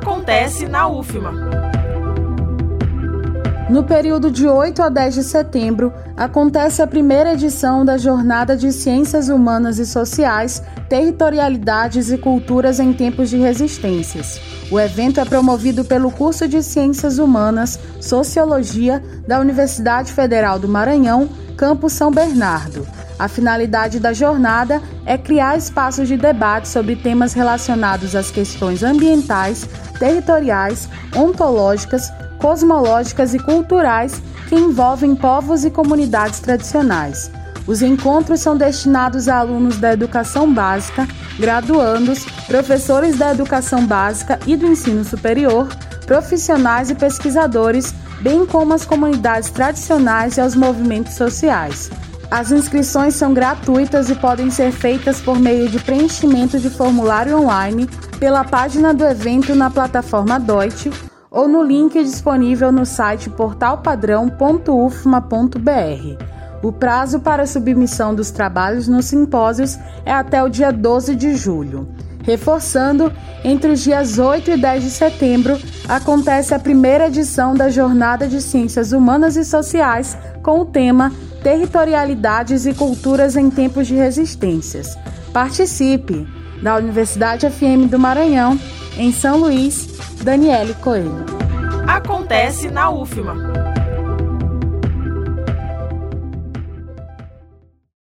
acontece na UFMA. No período de 8 a 10 de setembro, acontece a primeira edição da Jornada de Ciências Humanas e Sociais, Territorialidades e Culturas em Tempos de Resistências. O evento é promovido pelo curso de Ciências Humanas, Sociologia da Universidade Federal do Maranhão, Campus São Bernardo. A finalidade da jornada é criar espaços de debate sobre temas relacionados às questões ambientais, territoriais, ontológicas, cosmológicas e culturais que envolvem povos e comunidades tradicionais. Os encontros são destinados a alunos da educação básica, graduandos, professores da educação básica e do ensino superior, profissionais e pesquisadores, bem como as comunidades tradicionais e aos movimentos sociais. As inscrições são gratuitas e podem ser feitas por meio de preenchimento de formulário online pela página do evento na plataforma Deutsche ou no link disponível no site portalpadrão.ufma.br. O prazo para submissão dos trabalhos nos simpósios é até o dia 12 de julho. Reforçando, entre os dias 8 e 10 de setembro acontece a primeira edição da Jornada de Ciências Humanas e Sociais com o tema Territorialidades e Culturas em Tempos de Resistências. Participe! Da Universidade FM do Maranhão, em São Luís, Daniele Coelho. Acontece na UFMA.